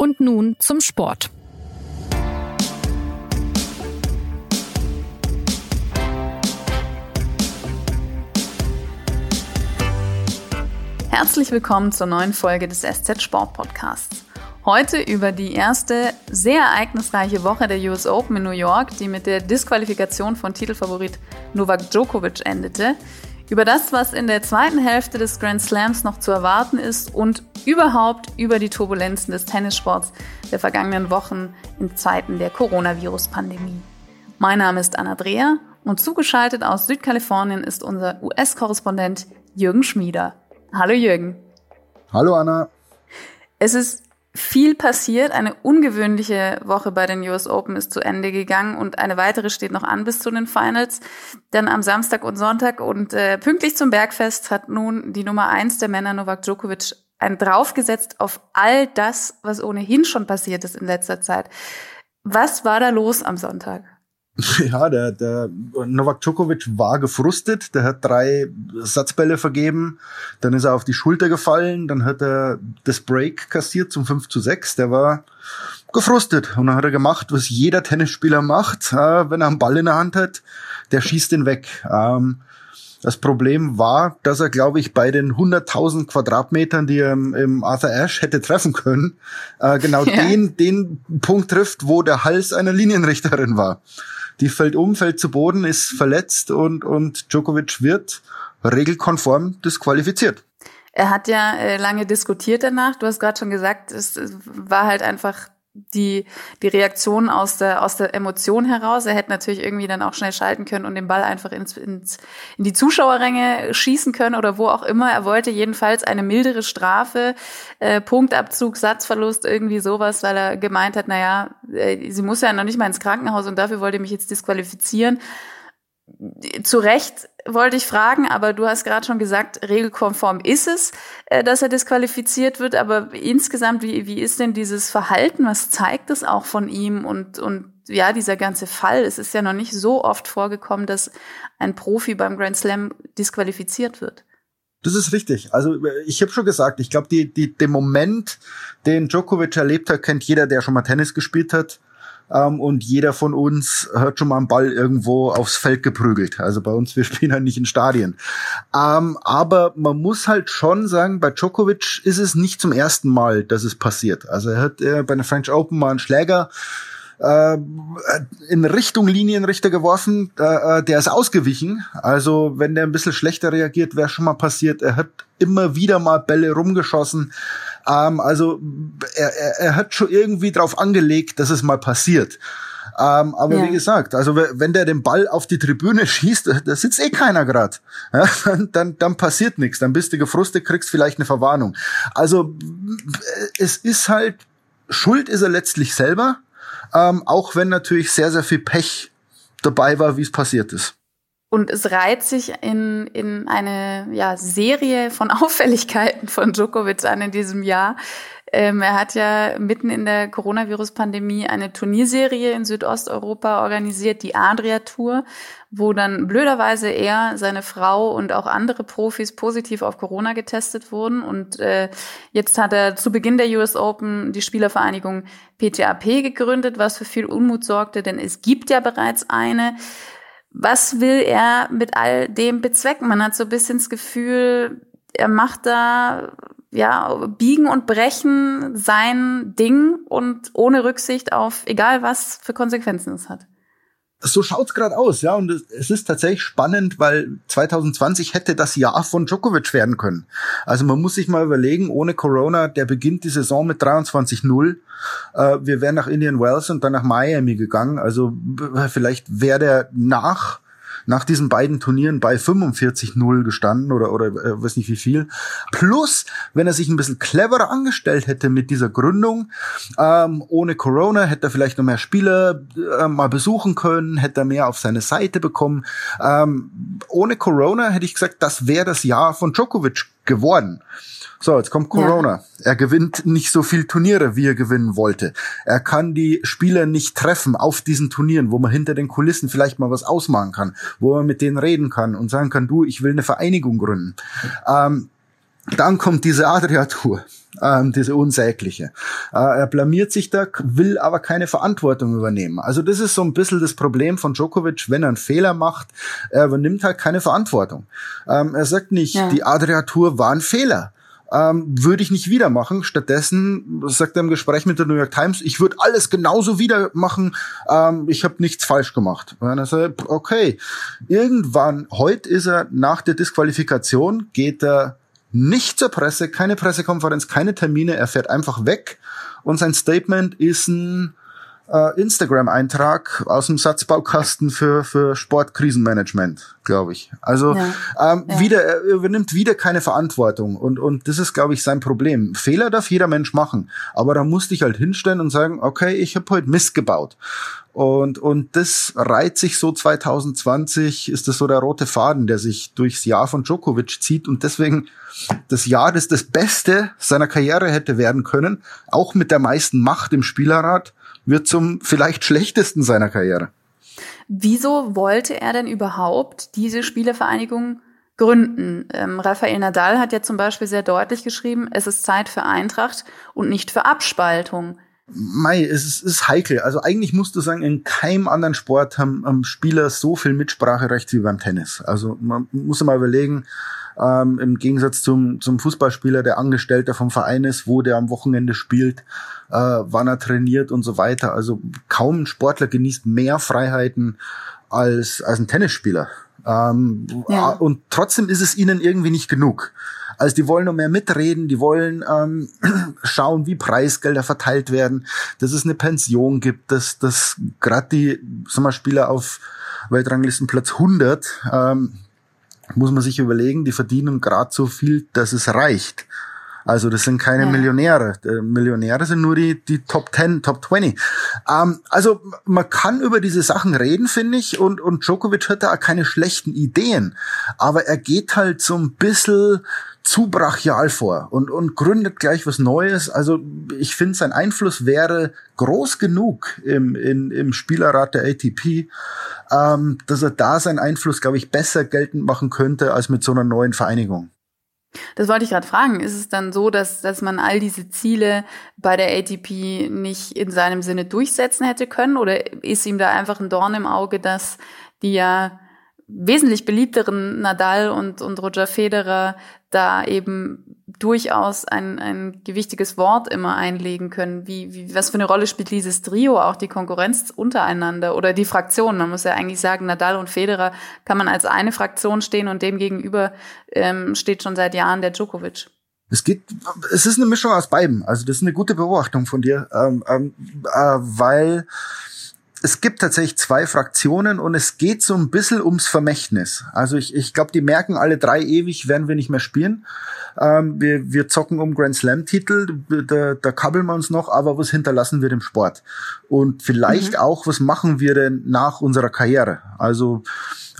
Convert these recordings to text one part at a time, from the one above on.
Und nun zum Sport. Herzlich willkommen zur neuen Folge des SZ Sport Podcasts. Heute über die erste sehr ereignisreiche Woche der US Open in New York, die mit der Disqualifikation von Titelfavorit Novak Djokovic endete, über das, was in der zweiten Hälfte des Grand Slams noch zu erwarten ist und überhaupt über die Turbulenzen des Tennissports der vergangenen Wochen in Zeiten der Coronavirus-Pandemie. Mein Name ist Anna Dreher und zugeschaltet aus Südkalifornien ist unser US-Korrespondent Jürgen Schmieder. Hallo Jürgen. Hallo Anna. Es ist viel passiert. Eine ungewöhnliche Woche bei den US Open ist zu Ende gegangen und eine weitere steht noch an bis zu den Finals. Dann am Samstag und Sonntag und äh, pünktlich zum Bergfest hat nun die Nummer eins der Männer Novak Djokovic ein draufgesetzt auf all das, was ohnehin schon passiert ist in letzter Zeit. Was war da los am Sonntag? Ja, der, der Novak Djokovic war gefrustet. Der hat drei Satzbälle vergeben. Dann ist er auf die Schulter gefallen. Dann hat er das Break kassiert zum 5 zu 6. Der war gefrustet. Und dann hat er gemacht, was jeder Tennisspieler macht, wenn er einen Ball in der Hand hat. Der schießt ihn weg. Ähm, das Problem war, dass er, glaube ich, bei den 100.000 Quadratmetern, die er im Arthur Ashe hätte treffen können, äh, genau ja. den, den Punkt trifft, wo der Hals einer Linienrichterin war. Die fällt um, fällt zu Boden, ist verletzt und, und Djokovic wird regelkonform disqualifiziert. Er hat ja äh, lange diskutiert danach. Du hast gerade schon gesagt, es war halt einfach die, die Reaktion aus der, aus der Emotion heraus. Er hätte natürlich irgendwie dann auch schnell schalten können und den Ball einfach ins, ins, in die Zuschauerränge schießen können oder wo auch immer. Er wollte jedenfalls eine mildere Strafe, äh, Punktabzug, Satzverlust, irgendwie sowas, weil er gemeint hat, naja, äh, sie muss ja noch nicht mal ins Krankenhaus und dafür wollte mich jetzt disqualifizieren zu Recht wollte ich fragen, aber du hast gerade schon gesagt, regelkonform ist es, äh, dass er disqualifiziert wird. Aber insgesamt, wie, wie ist denn dieses Verhalten? Was zeigt es auch von ihm? Und, und ja, dieser ganze Fall, es ist ja noch nicht so oft vorgekommen, dass ein Profi beim Grand Slam disqualifiziert wird. Das ist richtig. Also ich habe schon gesagt, ich glaube, die, die, den Moment, den Djokovic erlebt hat, kennt jeder, der schon mal Tennis gespielt hat ähm, und jeder von uns hat schon mal einen Ball irgendwo aufs Feld geprügelt. Also bei uns, wir spielen halt nicht in Stadien. Ähm, aber man muss halt schon sagen, bei Djokovic ist es nicht zum ersten Mal, dass es passiert. Also er hat äh, bei der French Open mal einen Schläger äh, in Richtung Linienrichter geworfen, äh, der ist ausgewichen. Also wenn der ein bisschen schlechter reagiert, wäre schon mal passiert. Er hat immer wieder mal Bälle rumgeschossen. Ähm, also er, er, er hat schon irgendwie drauf angelegt, dass es mal passiert. Ähm, aber ja. wie gesagt, also wenn der den Ball auf die Tribüne schießt, da sitzt eh keiner grad. Ja, dann, dann, dann passiert nichts. Dann bist du gefrustet, kriegst vielleicht eine Verwarnung. Also es ist halt, Schuld ist er letztlich selber, ähm, auch wenn natürlich sehr, sehr viel Pech dabei war, wie es passiert ist. Und es reiht sich in, in eine ja, Serie von Auffälligkeiten von Djokovic an in diesem Jahr. Ähm, er hat ja mitten in der Coronavirus-Pandemie eine Turnierserie in Südosteuropa organisiert, die Adria Tour, wo dann blöderweise er, seine Frau und auch andere Profis positiv auf Corona getestet wurden. Und äh, jetzt hat er zu Beginn der US Open die Spielervereinigung PTAP gegründet, was für viel Unmut sorgte, denn es gibt ja bereits eine was will er mit all dem bezwecken? Man hat so ein bisschen das Gefühl, er macht da ja biegen und brechen sein Ding und ohne Rücksicht auf egal was für Konsequenzen es hat so schaut's gerade aus, ja. Und es ist tatsächlich spannend, weil 2020 hätte das Jahr von Djokovic werden können. Also man muss sich mal überlegen, ohne Corona, der beginnt die Saison mit 23-0. Äh, wir wären nach Indian Wells und dann nach Miami gegangen. Also vielleicht wäre der nach nach diesen beiden Turnieren bei 45-0 gestanden oder, oder äh, weiß nicht wie viel. Plus, wenn er sich ein bisschen cleverer angestellt hätte mit dieser Gründung, ähm, ohne Corona hätte er vielleicht noch mehr Spieler äh, mal besuchen können, hätte er mehr auf seine Seite bekommen. Ähm, ohne Corona hätte ich gesagt, das wäre das Jahr von Djokovic geworden. So, jetzt kommt Corona. Ja. Er gewinnt nicht so viel Turniere, wie er gewinnen wollte. Er kann die Spieler nicht treffen auf diesen Turnieren, wo man hinter den Kulissen vielleicht mal was ausmachen kann, wo man mit denen reden kann und sagen kann, du, ich will eine Vereinigung gründen. Ähm, dann kommt diese Adria-Tour. ähm, diese unsägliche. Äh, er blamiert sich da, will aber keine Verantwortung übernehmen. Also das ist so ein bisschen das Problem von Djokovic, wenn er einen Fehler macht, er übernimmt halt keine Verantwortung. Ähm, er sagt nicht, ja. die Adria-Tour war ein Fehler ähm, würde ich nicht wieder machen. Stattdessen sagt er im Gespräch mit der New York Times, ich würde alles genauso wieder machen. Ähm, ich habe nichts falsch gemacht. Und dann sagt okay, irgendwann, heute ist er nach der Disqualifikation, geht er nicht zur Presse, keine Pressekonferenz, keine Termine, er fährt einfach weg und sein Statement ist ein äh, Instagram-Eintrag aus dem Satzbaukasten für, für Sportkrisenmanagement, glaube ich. Also ja. Ähm, ja. wieder, er übernimmt wieder keine Verantwortung und, und das ist, glaube ich, sein Problem. Fehler darf jeder Mensch machen, aber da musste ich halt hinstellen und sagen, okay, ich habe heute Mist gebaut. Und, und das reiht sich so 2020, ist das so der rote Faden, der sich durchs Jahr von Djokovic zieht und deswegen das Jahr, das das Beste seiner Karriere hätte werden können, auch mit der meisten Macht im Spielerrat, wird zum vielleicht schlechtesten seiner Karriere. Wieso wollte er denn überhaupt diese Spielevereinigung gründen? Ähm, Rafael Nadal hat ja zum Beispiel sehr deutlich geschrieben, es ist Zeit für Eintracht und nicht für Abspaltung. Mei, es ist, ist heikel. Also eigentlich musst du sagen, in keinem anderen Sport haben, haben Spieler so viel Mitspracherecht wie beim Tennis. Also man muss mal überlegen, ähm, im Gegensatz zum, zum Fußballspieler, der Angestellter vom Verein ist, wo der am Wochenende spielt, äh, wann er trainiert und so weiter. Also kaum ein Sportler genießt mehr Freiheiten als, als ein Tennisspieler. Ähm, ja. Und trotzdem ist es ihnen irgendwie nicht genug. Also die wollen noch mehr mitreden, die wollen ähm, schauen, wie Preisgelder verteilt werden, dass es eine Pension gibt, dass, dass gerade die sagen wir, Spieler auf Weltranglistenplatz 100, ähm, muss man sich überlegen, die verdienen gerade so viel, dass es reicht. Also das sind keine ja. Millionäre. Die Millionäre sind nur die, die Top 10, Top 20. Ähm, also man kann über diese Sachen reden, finde ich, und, und Djokovic hat da auch keine schlechten Ideen. Aber er geht halt so ein bisschen zu brachial vor und, und gründet gleich was Neues. Also ich finde, sein Einfluss wäre groß genug im, in, im Spielerrat der ATP, ähm, dass er da seinen Einfluss, glaube ich, besser geltend machen könnte als mit so einer neuen Vereinigung. Das wollte ich gerade fragen. Ist es dann so, dass, dass man all diese Ziele bei der ATP nicht in seinem Sinne durchsetzen hätte können? Oder ist ihm da einfach ein Dorn im Auge, dass die ja wesentlich beliebteren Nadal und, und Roger Federer da eben durchaus ein, ein gewichtiges Wort immer einlegen können. Wie, wie, was für eine Rolle spielt dieses Trio, auch die Konkurrenz untereinander oder die Fraktion? Man muss ja eigentlich sagen, Nadal und Federer kann man als eine Fraktion stehen und dem gegenüber ähm, steht schon seit Jahren der Djokovic. Es geht, es ist eine Mischung aus beiden. Also das ist eine gute Beobachtung von dir, ähm, ähm, äh, weil es gibt tatsächlich zwei Fraktionen und es geht so ein bisschen ums Vermächtnis. Also ich, ich glaube, die merken alle drei ewig, werden wir nicht mehr spielen. Ähm, wir, wir zocken um Grand Slam-Titel, da, da kabbeln wir uns noch, aber was hinterlassen wir dem Sport? Und vielleicht mhm. auch, was machen wir denn nach unserer Karriere? Also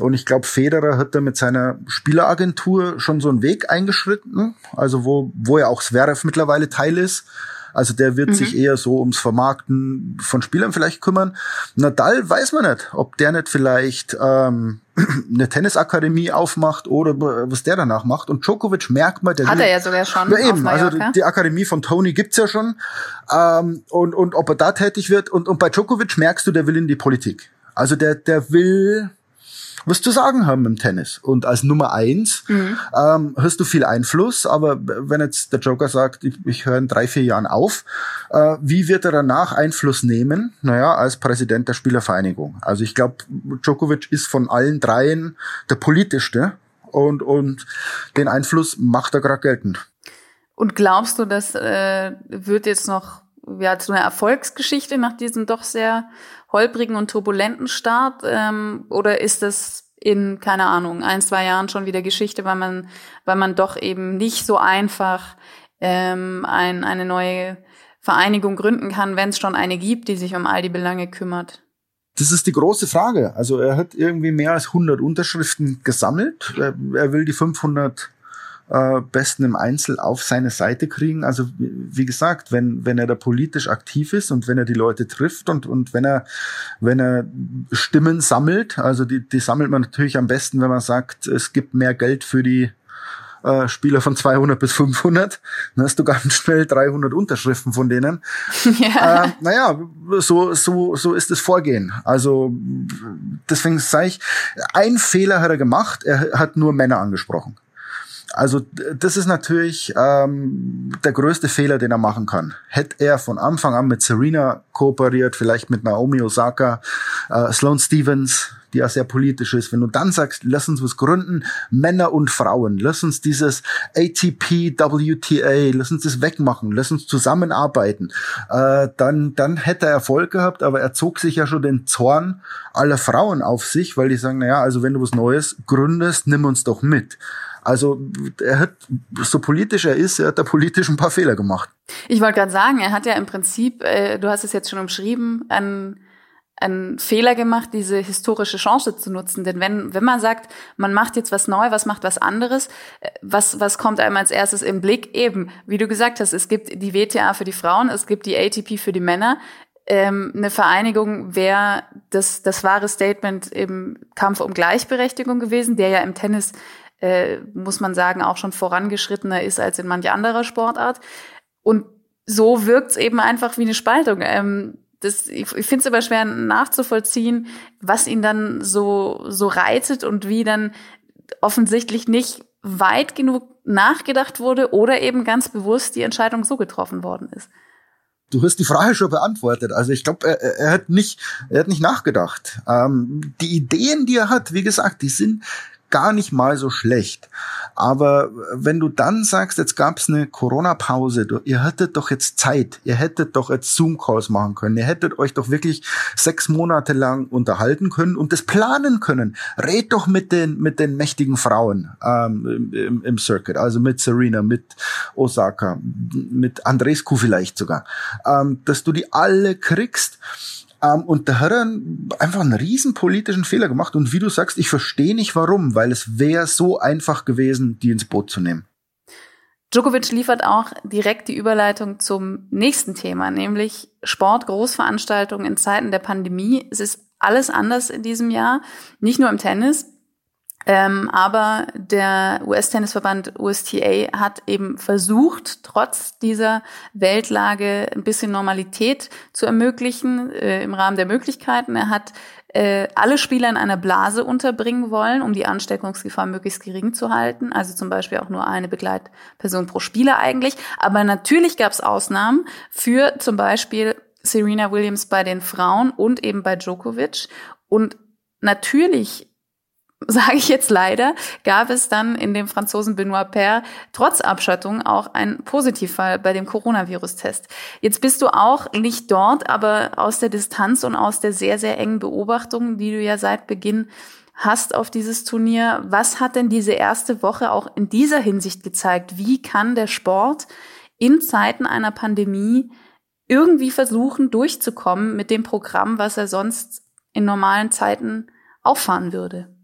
und ich glaube, Federer hat da mit seiner Spieleragentur schon so einen Weg eingeschritten, also wo, wo ja auch Zverev mittlerweile Teil ist. Also der wird mhm. sich eher so ums Vermarkten von Spielern vielleicht kümmern. Nadal weiß man nicht, ob der nicht vielleicht ähm, eine Tennisakademie aufmacht oder was der danach macht. Und Djokovic merkt man, der hat will, er ja sogar schon. Ja, eben, also die Akademie von Tony gibt's ja schon. Ähm, und, und ob er da tätig wird. Und, und bei Djokovic merkst du, der will in die Politik. Also der, der will was zu sagen haben im Tennis. Und als Nummer eins mhm. ähm, hast du viel Einfluss, aber wenn jetzt der Joker sagt, ich, ich höre in drei, vier Jahren auf, äh, wie wird er danach Einfluss nehmen? Naja, als Präsident der Spielervereinigung. Also ich glaube, Djokovic ist von allen dreien der politischste und, und den Einfluss macht er gerade geltend. Und glaubst du, das äh, wird jetzt noch ja, zu einer Erfolgsgeschichte nach diesem doch sehr holprigen und turbulenten Start? Ähm, oder ist das in, keine Ahnung, ein, zwei Jahren schon wieder Geschichte, weil man, weil man doch eben nicht so einfach ähm, ein, eine neue Vereinigung gründen kann, wenn es schon eine gibt, die sich um all die Belange kümmert? Das ist die große Frage. Also er hat irgendwie mehr als 100 Unterschriften gesammelt. Er, er will die 500 äh, Besten im Einzel auf seine Seite kriegen. Also wie gesagt, wenn wenn er da politisch aktiv ist und wenn er die Leute trifft und und wenn er wenn er Stimmen sammelt, also die die sammelt man natürlich am besten, wenn man sagt, es gibt mehr Geld für die äh, Spieler von 200 bis 500, dann hast du ganz schnell 300 Unterschriften von denen. Ja. Äh, naja, so, so, so ist das Vorgehen. Also deswegen sage ich, ein Fehler hat er gemacht, er hat nur Männer angesprochen. Also das ist natürlich ähm, der größte Fehler, den er machen kann. Hätte er von Anfang an mit Serena kooperiert, vielleicht mit Naomi Osaka, äh, Sloane Stevens, die ja sehr politisch ist, wenn du dann sagst, lass uns was gründen, Männer und Frauen, lass uns dieses ATP, WTA, lass uns das wegmachen, lass uns zusammenarbeiten, äh, dann, dann hätte er Erfolg gehabt, aber er zog sich ja schon den Zorn aller Frauen auf sich, weil die sagen, naja, also wenn du was Neues gründest, nimm uns doch mit. Also er hat, so politisch er ist, er hat da politisch ein paar Fehler gemacht. Ich wollte gerade sagen, er hat ja im Prinzip, äh, du hast es jetzt schon umschrieben, ein einen Fehler gemacht, diese historische Chance zu nutzen. Denn wenn, wenn man sagt, man macht jetzt was neu, was macht was anderes, äh, was, was kommt einem als erstes im Blick? Eben, wie du gesagt hast, es gibt die WTA für die Frauen, es gibt die ATP für die Männer. Ähm, eine Vereinigung wäre das, das wahre Statement im Kampf um Gleichberechtigung gewesen, der ja im Tennis, äh, muss man sagen, auch schon vorangeschrittener ist als in manch anderer Sportart. Und so wirkt es eben einfach wie eine Spaltung. Ähm, das, ich, ich finde es aber schwer nachzuvollziehen, was ihn dann so, so reitet und wie dann offensichtlich nicht weit genug nachgedacht wurde oder eben ganz bewusst die Entscheidung so getroffen worden ist. Du hast die Frage schon beantwortet. Also ich glaube, er, er hat nicht, er hat nicht nachgedacht. Ähm, die Ideen, die er hat, wie gesagt, die sind gar nicht mal so schlecht. Aber wenn du dann sagst, jetzt gab's eine Corona-Pause, ihr hättet doch jetzt Zeit, ihr hättet doch jetzt Zoom-Calls machen können, ihr hättet euch doch wirklich sechs Monate lang unterhalten können und das planen können. Red doch mit den mit den mächtigen Frauen ähm, im, im Circuit, also mit Serena, mit Osaka, mit Andrescu vielleicht sogar, ähm, dass du die alle kriegst ähm, und da hat er einfach einen riesen politischen Fehler gemacht. Und wie du sagst, ich verstehe nicht warum, weil es wäre so einfach gewesen, die ins Boot zu nehmen. Djokovic liefert auch direkt die Überleitung zum nächsten Thema, nämlich Sport, Großveranstaltungen in Zeiten der Pandemie. Es ist alles anders in diesem Jahr, nicht nur im Tennis. Ähm, aber der US-Tennisverband USTA hat eben versucht, trotz dieser Weltlage ein bisschen Normalität zu ermöglichen äh, im Rahmen der Möglichkeiten. Er hat äh, alle Spieler in einer Blase unterbringen wollen, um die Ansteckungsgefahr möglichst gering zu halten. Also zum Beispiel auch nur eine Begleitperson pro Spieler eigentlich. Aber natürlich gab es Ausnahmen für zum Beispiel Serena Williams bei den Frauen und eben bei Djokovic. Und natürlich sage ich jetzt leider, gab es dann in dem Franzosen Benoit Paire trotz Abschattung auch einen Positivfall bei dem Coronavirus-Test. Jetzt bist du auch nicht dort, aber aus der Distanz und aus der sehr, sehr engen Beobachtung, die du ja seit Beginn hast auf dieses Turnier. Was hat denn diese erste Woche auch in dieser Hinsicht gezeigt? Wie kann der Sport in Zeiten einer Pandemie irgendwie versuchen, durchzukommen mit dem Programm, was er sonst in normalen Zeiten auffahren würde?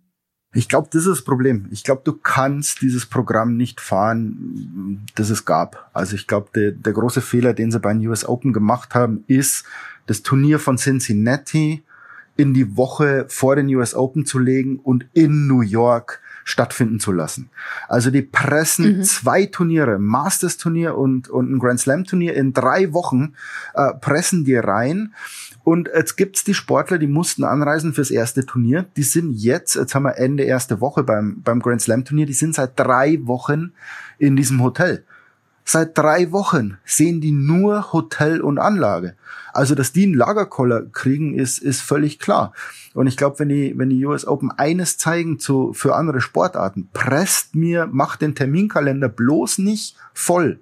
Ich glaube, das ist das Problem. Ich glaube, du kannst dieses Programm nicht fahren, das es gab. Also ich glaube, der, der große Fehler, den sie bei den US Open gemacht haben, ist, das Turnier von Cincinnati in die Woche vor den US Open zu legen und in New York stattfinden zu lassen. Also die pressen mhm. zwei Turniere, Masters Turnier und, und ein Grand Slam Turnier in drei Wochen, äh, pressen die rein und jetzt gibt's die Sportler, die mussten anreisen fürs erste Turnier. Die sind jetzt, jetzt haben wir Ende erste Woche beim, beim Grand Slam Turnier, die sind seit drei Wochen in diesem Hotel. Seit drei Wochen sehen die nur Hotel und Anlage. Also, dass die einen Lagerkoller kriegen, ist, ist völlig klar. Und ich glaube, wenn die, wenn die US Open eines zeigen zu, für andere Sportarten, presst mir, macht den Terminkalender bloß nicht voll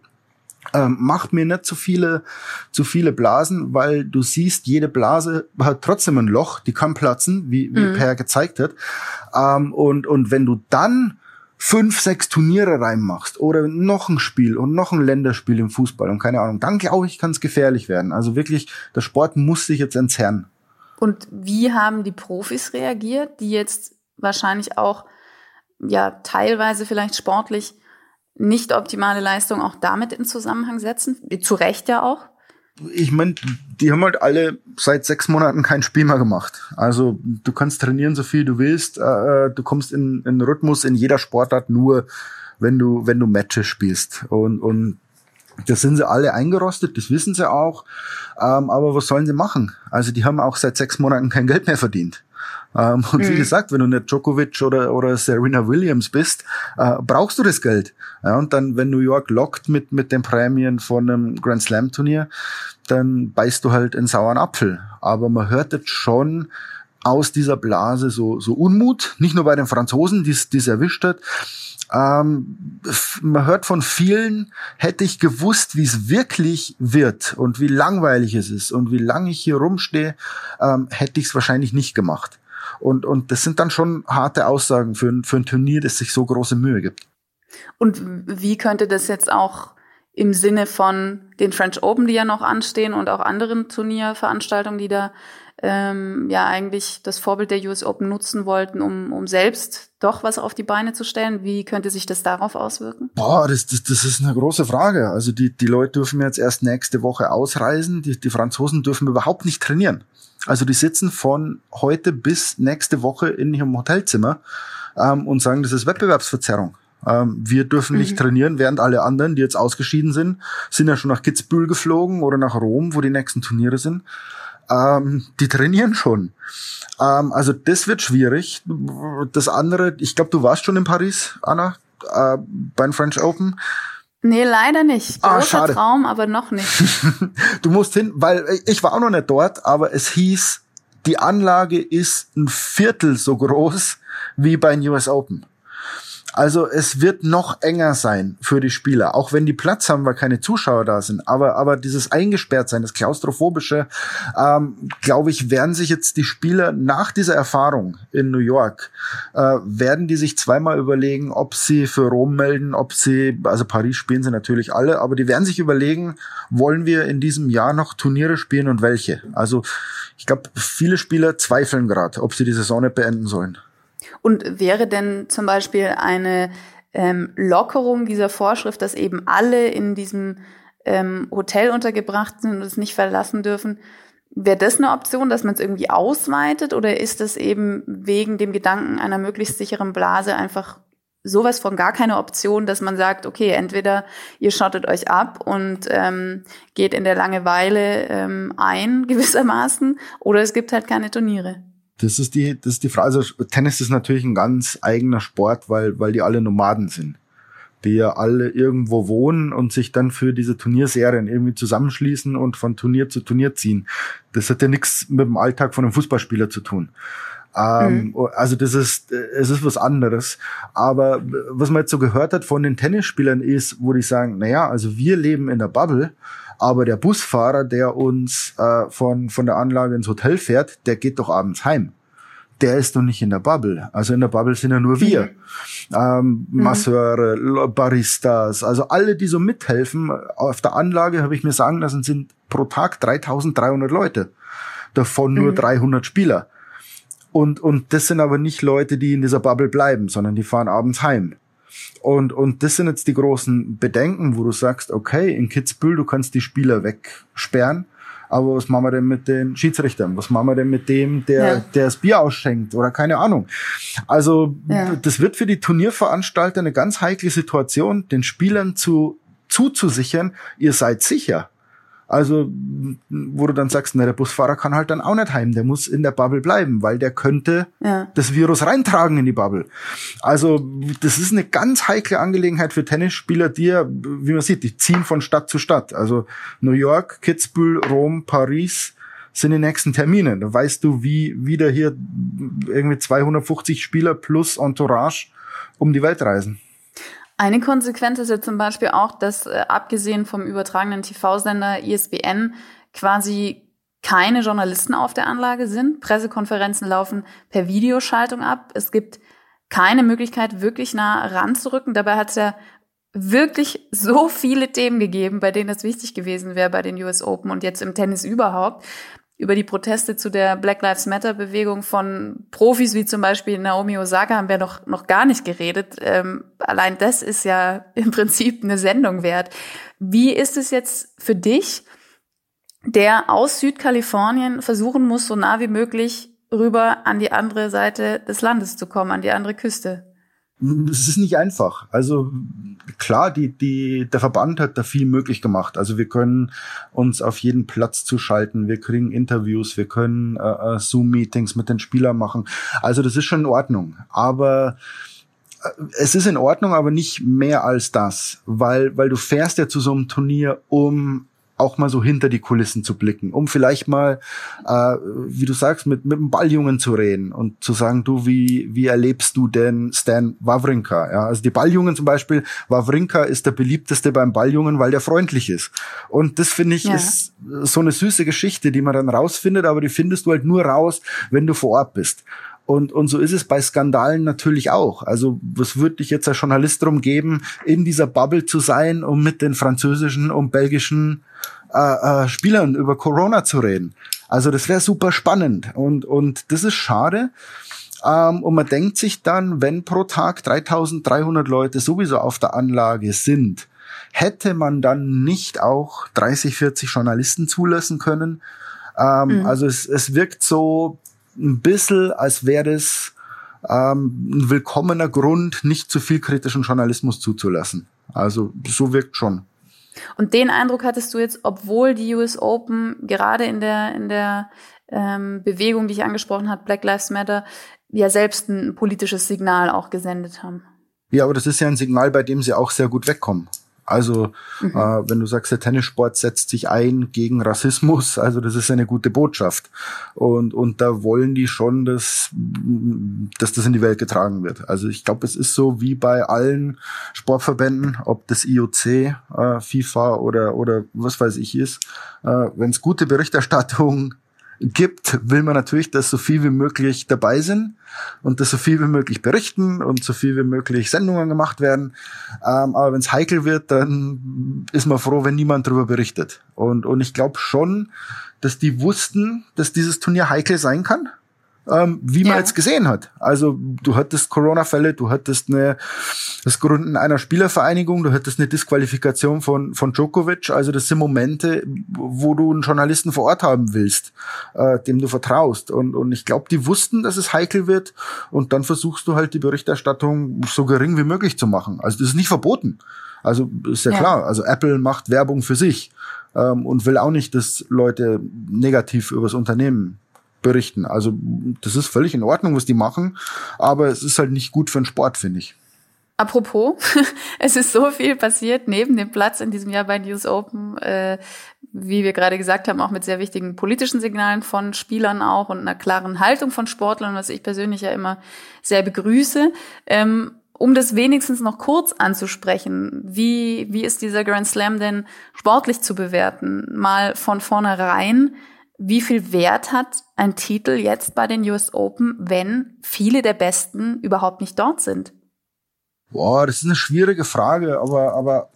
ähm, macht mir nicht zu viele, zu viele Blasen, weil du siehst, jede Blase hat trotzdem ein Loch, die kann platzen, wie, wie mhm. Per gezeigt hat. Ähm, und, und wenn du dann fünf, sechs Turniere reinmachst oder noch ein Spiel und noch ein Länderspiel im Fußball und keine Ahnung, dann glaube ich, kann es gefährlich werden. Also wirklich, der Sport muss sich jetzt entzerren. Und wie haben die Profis reagiert, die jetzt wahrscheinlich auch ja teilweise vielleicht sportlich nicht optimale Leistung auch damit in Zusammenhang setzen? Zu Recht ja auch. Ich meine, die haben halt alle seit sechs Monaten kein Spiel mehr gemacht. Also du kannst trainieren, so viel du willst. Äh, du kommst in, in Rhythmus in jeder Sportart nur, wenn du, wenn du Matches spielst. Und, und das sind sie alle eingerostet, das wissen sie auch. Ähm, aber was sollen sie machen? Also die haben auch seit sechs Monaten kein Geld mehr verdient. Ähm, und mhm. wie gesagt, wenn du nicht Djokovic oder, oder Serena Williams bist, äh, brauchst du das Geld. Ja, und dann, wenn New York lockt mit, mit den Prämien von einem Grand Slam Turnier, dann beißt du halt einen sauren Apfel. Aber man hört jetzt schon aus dieser Blase so, so Unmut, nicht nur bei den Franzosen, die es erwischt hat, ähm, man hört von vielen, hätte ich gewusst, wie es wirklich wird und wie langweilig es ist und wie lange ich hier rumstehe, ähm, hätte ich es wahrscheinlich nicht gemacht. Und, und das sind dann schon harte Aussagen für, für ein Turnier, das sich so große Mühe gibt. Und wie könnte das jetzt auch im Sinne von den French Open, die ja noch anstehen und auch anderen Turnierveranstaltungen, die da ähm, ja eigentlich das Vorbild der US Open nutzen wollten, um, um selbst doch was auf die Beine zu stellen. Wie könnte sich das darauf auswirken? Boah, das, das, das ist eine große Frage. Also die, die Leute dürfen jetzt erst nächste Woche ausreisen. Die, die Franzosen dürfen überhaupt nicht trainieren. Also die sitzen von heute bis nächste Woche in ihrem Hotelzimmer ähm, und sagen, das ist Wettbewerbsverzerrung. Ähm, wir dürfen nicht mhm. trainieren, während alle anderen, die jetzt ausgeschieden sind, sind ja schon nach Kitzbühel geflogen oder nach Rom, wo die nächsten Turniere sind ähm, die trainieren schon. Ähm, also das wird schwierig. Das andere, ich glaube, du warst schon in Paris, Anna, äh, beim French Open. Nee, leider nicht. Ah, Großer ah, Traum, aber noch nicht. du musst hin, weil ich war auch noch nicht dort, aber es hieß, die Anlage ist ein Viertel so groß wie bei den US Open. Also es wird noch enger sein für die Spieler, auch wenn die Platz haben, weil keine Zuschauer da sind. Aber, aber dieses eingesperrt sein, das klaustrophobische, ähm, glaube ich, werden sich jetzt die Spieler nach dieser Erfahrung in New York, äh, werden die sich zweimal überlegen, ob sie für Rom melden, ob sie, also Paris spielen sie natürlich alle, aber die werden sich überlegen, wollen wir in diesem Jahr noch Turniere spielen und welche? Also ich glaube, viele Spieler zweifeln gerade, ob sie die Saison nicht beenden sollen. Und wäre denn zum Beispiel eine ähm, Lockerung dieser Vorschrift, dass eben alle in diesem ähm, Hotel untergebracht sind und es nicht verlassen dürfen, wäre das eine Option, dass man es irgendwie ausweitet oder ist es eben wegen dem Gedanken einer möglichst sicheren Blase einfach sowas von gar keine Option, dass man sagt, okay, entweder ihr schottet euch ab und ähm, geht in der Langeweile ähm, ein gewissermaßen oder es gibt halt keine Turniere. Das ist die, das ist die Frage. Also Tennis ist natürlich ein ganz eigener Sport, weil, weil die alle Nomaden sind. Die ja alle irgendwo wohnen und sich dann für diese Turnierserien irgendwie zusammenschließen und von Turnier zu Turnier ziehen. Das hat ja nichts mit dem Alltag von einem Fußballspieler zu tun. Ähm, mhm. Also das ist, es ist was anderes. Aber was man jetzt so gehört hat von den Tennisspielern ist, wo die sagen, naja, also wir leben in der Bubble aber der Busfahrer, der uns äh, von, von der Anlage ins Hotel fährt, der geht doch abends heim. Der ist doch nicht in der Bubble. Also in der Bubble sind ja nur wir. Mhm. Ähm, mhm. Masseure, Baristas, also alle, die so mithelfen. Auf der Anlage habe ich mir sagen lassen, sind pro Tag 3300 Leute. Davon nur mhm. 300 Spieler. Und, und das sind aber nicht Leute, die in dieser Bubble bleiben, sondern die fahren abends heim. Und, und das sind jetzt die großen Bedenken, wo du sagst, okay, in Kitzbühel, du kannst die Spieler wegsperren, aber was machen wir denn mit den Schiedsrichtern? Was machen wir denn mit dem, der, ja. der das Bier ausschenkt oder keine Ahnung? Also, ja. das wird für die Turnierveranstalter eine ganz heikle Situation, den Spielern zu, zuzusichern, ihr seid sicher. Also, wo du dann sagst, na, der Busfahrer kann halt dann auch nicht heim, der muss in der Bubble bleiben, weil der könnte ja. das Virus reintragen in die Bubble. Also, das ist eine ganz heikle Angelegenheit für Tennisspieler, die ja, wie man sieht, die ziehen von Stadt zu Stadt. Also New York, Kitzbühel, Rom, Paris, sind die nächsten Termine. Da weißt du, wie wieder hier irgendwie 250 Spieler plus Entourage um die Welt reisen. Eine Konsequenz ist ja zum Beispiel auch, dass äh, abgesehen vom übertragenen TV-Sender ISBN quasi keine Journalisten auf der Anlage sind. Pressekonferenzen laufen per Videoschaltung ab. Es gibt keine Möglichkeit, wirklich nah ranzurücken. Dabei hat es ja wirklich so viele Themen gegeben, bei denen es wichtig gewesen wäre bei den US Open und jetzt im Tennis überhaupt über die Proteste zu der Black Lives Matter Bewegung von Profis wie zum Beispiel Naomi Osaka haben wir noch, noch gar nicht geredet. Ähm, allein das ist ja im Prinzip eine Sendung wert. Wie ist es jetzt für dich, der aus Südkalifornien versuchen muss, so nah wie möglich rüber an die andere Seite des Landes zu kommen, an die andere Küste? Es ist nicht einfach. Also klar, die, die, der Verband hat da viel möglich gemacht. Also wir können uns auf jeden Platz zuschalten, wir kriegen Interviews, wir können äh, äh Zoom-Meetings mit den Spielern machen. Also das ist schon in Ordnung. Aber äh, es ist in Ordnung, aber nicht mehr als das, weil, weil du fährst ja zu so einem Turnier, um auch mal so hinter die Kulissen zu blicken, um vielleicht mal, äh, wie du sagst, mit, mit dem Balljungen zu reden und zu sagen, du, wie, wie erlebst du denn Stan Wawrinka? Ja, also die Balljungen zum Beispiel, Wawrinka ist der beliebteste beim Balljungen, weil der freundlich ist. Und das finde ich ja. ist so eine süße Geschichte, die man dann rausfindet, aber die findest du halt nur raus, wenn du vor Ort bist. Und, und so ist es bei Skandalen natürlich auch. Also was würde dich jetzt als Journalist darum geben, in dieser Bubble zu sein, um mit den französischen und belgischen äh, äh, Spielern über Corona zu reden. Also das wäre super spannend und, und das ist schade. Ähm, und man denkt sich dann, wenn pro Tag 3300 Leute sowieso auf der Anlage sind, hätte man dann nicht auch 30, 40 Journalisten zulassen können. Ähm, mhm. Also es, es wirkt so ein bisschen, als wäre es ähm, ein willkommener Grund, nicht zu viel kritischen Journalismus zuzulassen. Also so wirkt schon. Und den Eindruck hattest du jetzt, obwohl die US Open gerade in der, in der ähm, Bewegung, die ich angesprochen habe, Black Lives Matter, ja selbst ein politisches Signal auch gesendet haben. Ja, aber das ist ja ein Signal, bei dem sie auch sehr gut wegkommen. Also mhm. äh, wenn du sagst, der Tennissport setzt sich ein gegen Rassismus, also das ist eine gute Botschaft. Und, und da wollen die schon, dass, dass das in die Welt getragen wird. Also ich glaube, es ist so wie bei allen Sportverbänden, ob das IOC, äh, FIFA oder, oder was weiß ich ist, äh, wenn es gute Berichterstattung gibt, will man natürlich, dass so viel wie möglich dabei sind und dass so viel wie möglich berichten und so viel wie möglich Sendungen gemacht werden. Ähm, aber wenn es heikel wird, dann ist man froh, wenn niemand darüber berichtet. Und, und ich glaube schon, dass die wussten, dass dieses Turnier heikel sein kann ähm, wie man ja. jetzt gesehen hat. Also du hattest Corona-Fälle, du hattest eine, das Gründen einer Spielervereinigung, du hattest eine Disqualifikation von, von Djokovic. Also das sind Momente, wo du einen Journalisten vor Ort haben willst, äh, dem du vertraust. Und, und ich glaube, die wussten, dass es heikel wird. Und dann versuchst du halt die Berichterstattung so gering wie möglich zu machen. Also das ist nicht verboten. Also ist ja, ja. klar. Also Apple macht Werbung für sich ähm, und will auch nicht, dass Leute negativ über das Unternehmen berichten. Also das ist völlig in Ordnung, was die machen, aber es ist halt nicht gut für den Sport, finde ich. Apropos, es ist so viel passiert neben dem Platz in diesem Jahr bei News Open, äh, wie wir gerade gesagt haben, auch mit sehr wichtigen politischen Signalen von Spielern auch und einer klaren Haltung von Sportlern, was ich persönlich ja immer sehr begrüße. Ähm, um das wenigstens noch kurz anzusprechen, wie, wie ist dieser Grand Slam denn sportlich zu bewerten? Mal von vornherein, wie viel Wert hat ein Titel jetzt bei den US Open, wenn viele der Besten überhaupt nicht dort sind? Boah, das ist eine schwierige Frage, aber, aber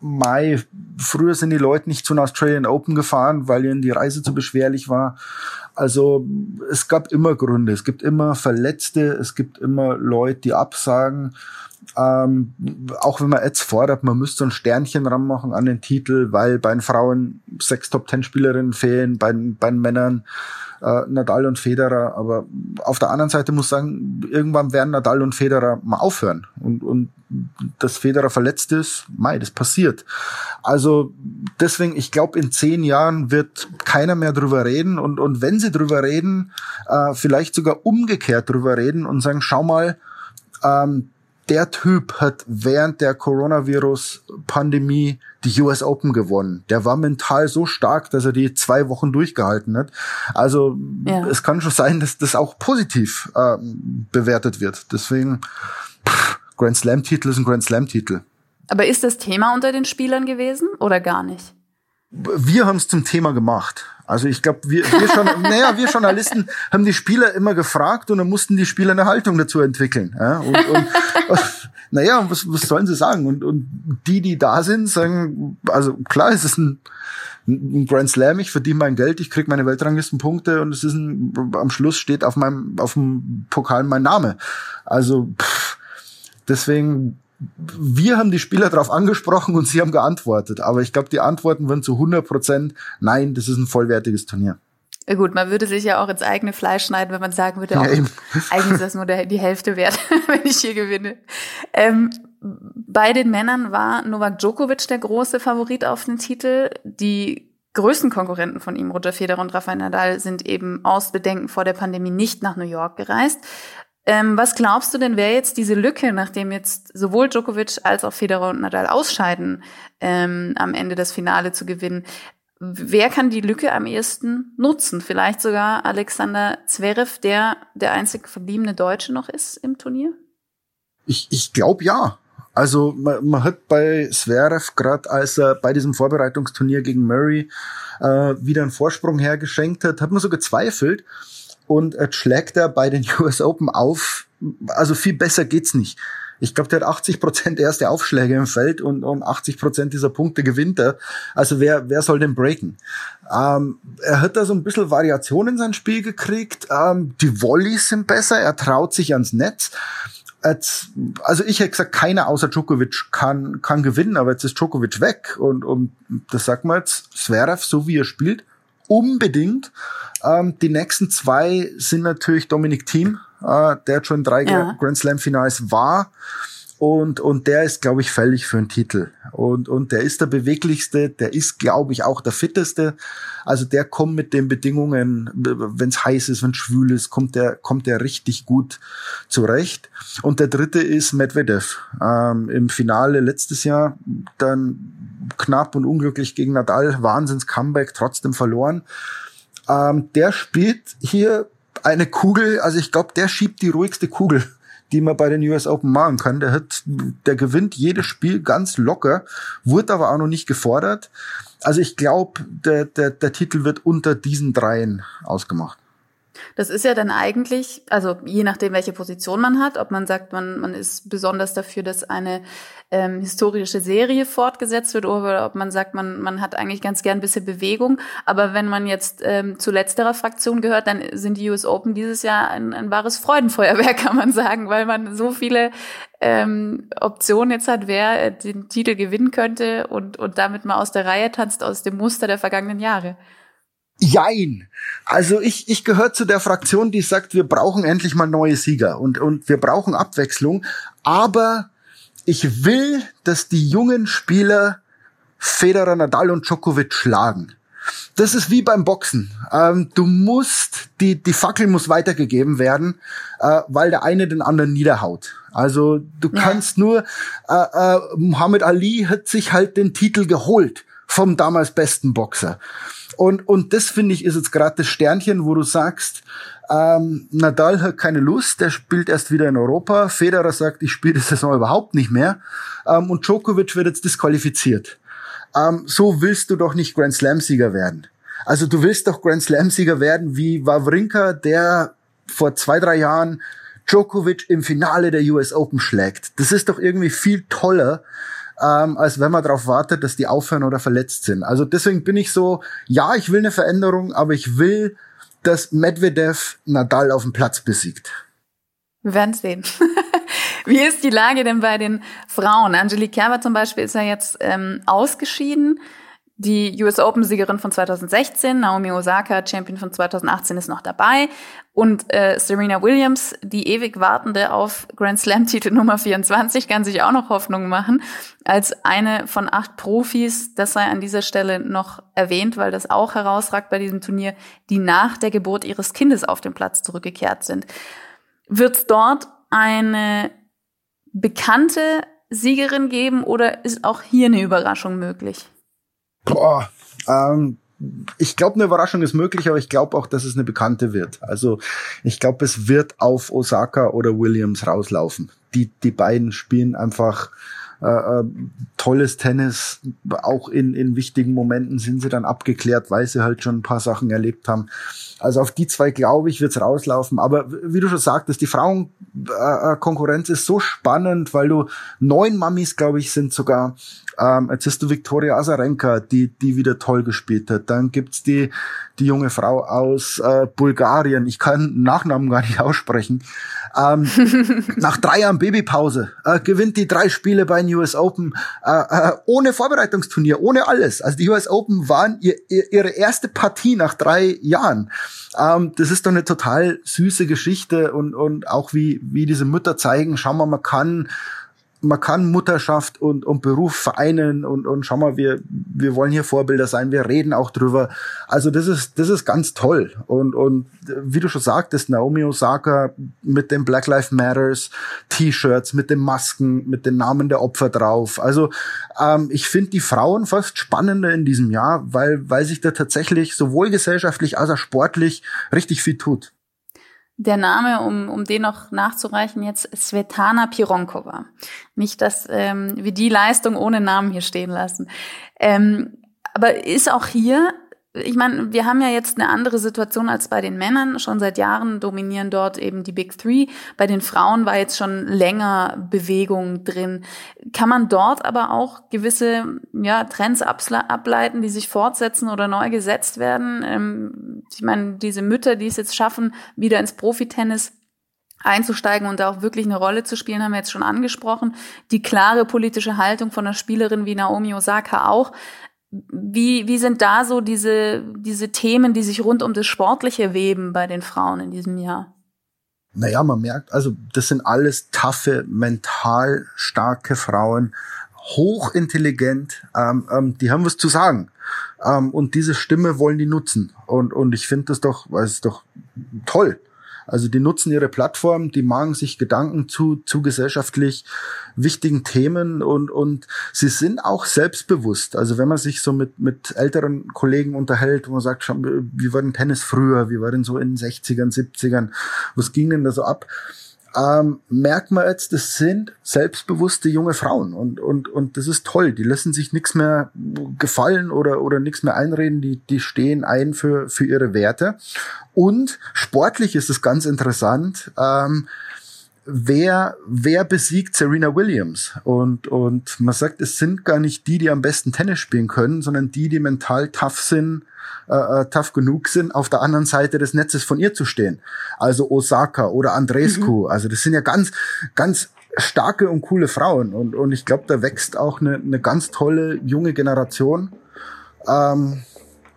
Mai, früher sind die Leute nicht zu den Australian Open gefahren, weil ihnen die Reise zu beschwerlich war. Also es gab immer Gründe, es gibt immer Verletzte, es gibt immer Leute, die absagen. Ähm, auch wenn man jetzt fordert, man müsste ein Sternchen ranmachen an den Titel, weil bei den Frauen sechs Top-Ten-Spielerinnen fehlen, bei, bei den Männern äh, Nadal und Federer. Aber auf der anderen Seite muss sagen, irgendwann werden Nadal und Federer mal aufhören. Und, und dass Federer verletzt ist, mei, das passiert. Also deswegen, ich glaube, in zehn Jahren wird keiner mehr drüber reden. Und, und wenn sie drüber reden, äh, vielleicht sogar umgekehrt drüber reden und sagen, schau mal, ähm, der Typ hat während der Coronavirus-Pandemie die US Open gewonnen. Der war mental so stark, dass er die zwei Wochen durchgehalten hat. Also ja. es kann schon sein, dass das auch positiv äh, bewertet wird. Deswegen pff, Grand Slam-Titel ist ein Grand Slam-Titel. Aber ist das Thema unter den Spielern gewesen oder gar nicht? Wir haben es zum Thema gemacht. Also ich glaube, wir, wir, schon, naja, wir Journalisten haben die Spieler immer gefragt und dann mussten die Spieler eine Haltung dazu entwickeln. Ja? Und, und, naja, was, was sollen sie sagen? Und, und die, die da sind, sagen, also klar, es ist ein, ein Grand Slam, ich verdiene mein Geld, ich krieg meine Weltranglistenpunkte und es ist ein, am Schluss steht auf meinem, auf dem Pokal mein Name. Also pff, deswegen wir haben die Spieler darauf angesprochen und sie haben geantwortet. Aber ich glaube, die Antworten waren zu 100 Prozent, nein, das ist ein vollwertiges Turnier. Ja gut, man würde sich ja auch ins eigene Fleisch schneiden, wenn man sagen würde, ja, oh, eigentlich ist das nur der, die Hälfte wert, wenn ich hier gewinne. Ähm, bei den Männern war Novak Djokovic der große Favorit auf den Titel. Die größten Konkurrenten von ihm, Roger Federer und Rafael Nadal, sind eben aus Bedenken vor der Pandemie nicht nach New York gereist. Ähm, was glaubst du denn, wäre jetzt diese Lücke, nachdem jetzt sowohl Djokovic als auch Federer und Nadal ausscheiden, ähm, am Ende das Finale zu gewinnen? Wer kann die Lücke am ehesten nutzen? Vielleicht sogar Alexander Zverev, der der einzig verbliebene Deutsche noch ist im Turnier? Ich, ich glaube ja. Also man, man hat bei Zverev gerade, als er bei diesem Vorbereitungsturnier gegen Murray äh, wieder einen Vorsprung hergeschenkt hat, hat man so gezweifelt und jetzt schlägt er bei den US Open auf. Also viel besser geht's nicht. Ich glaube, der hat 80 Prozent erste Aufschläge im Feld und um 80 Prozent dieser Punkte gewinnt er. Also wer, wer soll denn breaken? Ähm, er hat da so ein bisschen Variation in sein Spiel gekriegt. Ähm, die Volleys sind besser. Er traut sich ans Netz. Jetzt, also ich hätte gesagt, keiner außer Djokovic kann, kann gewinnen, aber jetzt ist Djokovic weg und, und das sagt man jetzt, Zverev, so wie er spielt, unbedingt. Ähm, die nächsten zwei sind natürlich Dominik Thiem, äh, der schon drei ja. Grand Slam Finals war. Und, und der ist, glaube ich, fällig für einen Titel. Und, und der ist der beweglichste, der ist, glaube ich, auch der fitteste. Also der kommt mit den Bedingungen, wenn es heiß ist, wenn es schwül ist, kommt der, kommt der richtig gut zurecht. Und der dritte ist Medvedev. Ähm, Im Finale letztes Jahr dann knapp und unglücklich gegen Nadal, Wahnsinns Comeback, trotzdem verloren. Ähm, der spielt hier eine Kugel, also ich glaube, der schiebt die ruhigste Kugel, die man bei den US Open machen kann. Der hat, der gewinnt jedes Spiel ganz locker, wurde aber auch noch nicht gefordert. Also ich glaube, der, der, der Titel wird unter diesen dreien ausgemacht. Das ist ja dann eigentlich, also je nachdem, welche Position man hat, ob man sagt, man, man ist besonders dafür, dass eine ähm, historische Serie fortgesetzt wird oder ob man sagt, man, man hat eigentlich ganz gern ein bisschen Bewegung. Aber wenn man jetzt ähm, zu letzterer Fraktion gehört, dann sind die US Open dieses Jahr ein, ein wahres Freudenfeuerwerk, kann man sagen, weil man so viele ähm, Optionen jetzt hat, wer den Titel gewinnen könnte und, und damit mal aus der Reihe tanzt, aus dem Muster der vergangenen Jahre. Jein. Also ich, ich gehöre zu der Fraktion, die sagt, wir brauchen endlich mal neue Sieger und, und wir brauchen Abwechslung. Aber ich will, dass die jungen Spieler Federer, Nadal und Djokovic schlagen. Das ist wie beim Boxen. Ähm, du musst, die, die Fackel muss weitergegeben werden, äh, weil der eine den anderen niederhaut. Also du ja. kannst nur, äh, äh, Muhammad Ali hat sich halt den Titel geholt vom damals besten Boxer. Und, und das finde ich ist jetzt gerade das Sternchen, wo du sagst, ähm, Nadal hat keine Lust, der spielt erst wieder in Europa. Federer sagt, ich spiele die Saison überhaupt nicht mehr. Ähm, und Djokovic wird jetzt disqualifiziert. Ähm, so willst du doch nicht Grand Slam-Sieger werden. Also du willst doch Grand Slam-Sieger werden wie Wawrinka, der vor zwei, drei Jahren Djokovic im Finale der US Open schlägt. Das ist doch irgendwie viel toller, ähm, als wenn man darauf wartet, dass die aufhören oder verletzt sind. Also deswegen bin ich so, ja, ich will eine Veränderung, aber ich will, dass Medvedev Nadal auf dem Platz besiegt. Wir werden sehen. Wie ist die Lage denn bei den Frauen? Angelique Kerber zum Beispiel ist ja jetzt ähm, ausgeschieden. Die US Open-Siegerin von 2016, Naomi Osaka, Champion von 2018, ist noch dabei. Und äh, Serena Williams, die ewig wartende auf Grand Slam-Titel Nummer 24, kann sich auch noch Hoffnung machen. Als eine von acht Profis, das sei an dieser Stelle noch erwähnt, weil das auch herausragt bei diesem Turnier, die nach der Geburt ihres Kindes auf den Platz zurückgekehrt sind. Wird dort eine bekannte Siegerin geben oder ist auch hier eine Überraschung möglich? Boah, ähm, ich glaube, eine Überraschung ist möglich, aber ich glaube auch, dass es eine bekannte wird. Also ich glaube, es wird auf Osaka oder Williams rauslaufen. Die, die beiden spielen einfach äh, äh, tolles Tennis. Auch in, in wichtigen Momenten sind sie dann abgeklärt, weil sie halt schon ein paar Sachen erlebt haben. Also auf die zwei, glaube ich, wird's rauslaufen. Aber wie du schon sagtest, die Frauenkonkurrenz äh, ist so spannend, weil du neun Mamis, glaube ich, sind sogar ähm, jetzt hast du Viktoria Azarenka, die, die wieder toll gespielt hat. Dann gibt's die, die junge Frau aus äh, Bulgarien. Ich kann Nachnamen gar nicht aussprechen. Ähm, nach drei Jahren Babypause äh, gewinnt die drei Spiele bei US Open äh, äh, ohne Vorbereitungsturnier, ohne alles. Also die US Open waren ihr, ihre erste Partie nach drei Jahren. Ähm, das ist doch eine total süße Geschichte und, und auch wie, wie diese Mütter zeigen, schau mal, man kann man kann Mutterschaft und, und Beruf vereinen und, und schau mal, wir, wir wollen hier Vorbilder sein, wir reden auch drüber. Also das ist, das ist ganz toll. Und, und wie du schon sagtest, Naomi Osaka mit den Black Lives Matters T-Shirts, mit den Masken, mit den Namen der Opfer drauf. Also ähm, ich finde die Frauen fast spannender in diesem Jahr, weil, weil sich da tatsächlich sowohl gesellschaftlich als auch sportlich richtig viel tut der Name, um, um den noch nachzureichen, jetzt Svetlana Pironkova. Nicht, dass ähm, wir die Leistung ohne Namen hier stehen lassen. Ähm, aber ist auch hier ich meine, wir haben ja jetzt eine andere Situation als bei den Männern. Schon seit Jahren dominieren dort eben die Big Three. Bei den Frauen war jetzt schon länger Bewegung drin. Kann man dort aber auch gewisse ja, Trends ableiten, die sich fortsetzen oder neu gesetzt werden? Ähm, ich meine, diese Mütter, die es jetzt schaffen, wieder ins Profitennis einzusteigen und da auch wirklich eine Rolle zu spielen, haben wir jetzt schon angesprochen. Die klare politische Haltung von einer Spielerin wie Naomi Osaka auch. Wie, wie sind da so diese, diese Themen, die sich rund um das Sportliche weben bei den Frauen in diesem Jahr? Naja, man merkt, also das sind alles taffe, mental starke Frauen, hochintelligent, ähm, ähm, die haben was zu sagen. Ähm, und diese Stimme wollen die nutzen. Und, und ich finde das doch, es ist doch toll. Also die nutzen ihre Plattform, die machen sich Gedanken zu, zu gesellschaftlich wichtigen Themen und, und sie sind auch selbstbewusst. Also wenn man sich so mit, mit älteren Kollegen unterhält, wo man sagt, wie war denn Tennis früher, wie war denn so in den 60ern, 70ern, was ging denn da so ab? Ähm, merkt man jetzt, das sind selbstbewusste junge Frauen und, und, und das ist toll. Die lassen sich nichts mehr gefallen oder, oder nichts mehr einreden, die, die stehen ein für, für ihre Werte. Und sportlich ist es ganz interessant, ähm, wer, wer besiegt Serena Williams? Und, und man sagt, es sind gar nicht die, die am besten Tennis spielen können, sondern die, die mental tough sind, äh, äh, tough genug sind, auf der anderen Seite des Netzes von ihr zu stehen. Also Osaka oder Andrescu. Mhm. Also das sind ja ganz, ganz starke und coole Frauen. Und, und ich glaube, da wächst auch eine, eine ganz tolle junge Generation ähm,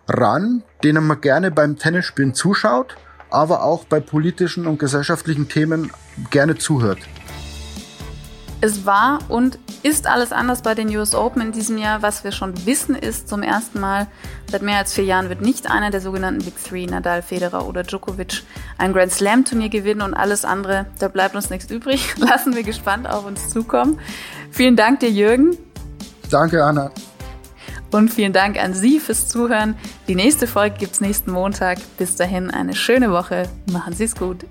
ran, denen man gerne beim Tennisspielen zuschaut, aber auch bei politischen und gesellschaftlichen Themen gerne zuhört. Es war und ist alles anders bei den US Open in diesem Jahr. Was wir schon wissen, ist zum ersten Mal seit mehr als vier Jahren wird nicht einer der sogenannten Big Three, Nadal, Federer oder Djokovic, ein Grand Slam Turnier gewinnen und alles andere, da bleibt uns nichts übrig. Lassen wir gespannt auf uns zukommen. Vielen Dank dir, Jürgen. Danke, Anna. Und vielen Dank an Sie fürs Zuhören. Die nächste Folge gibt's nächsten Montag. Bis dahin eine schöne Woche. Machen Sie es gut.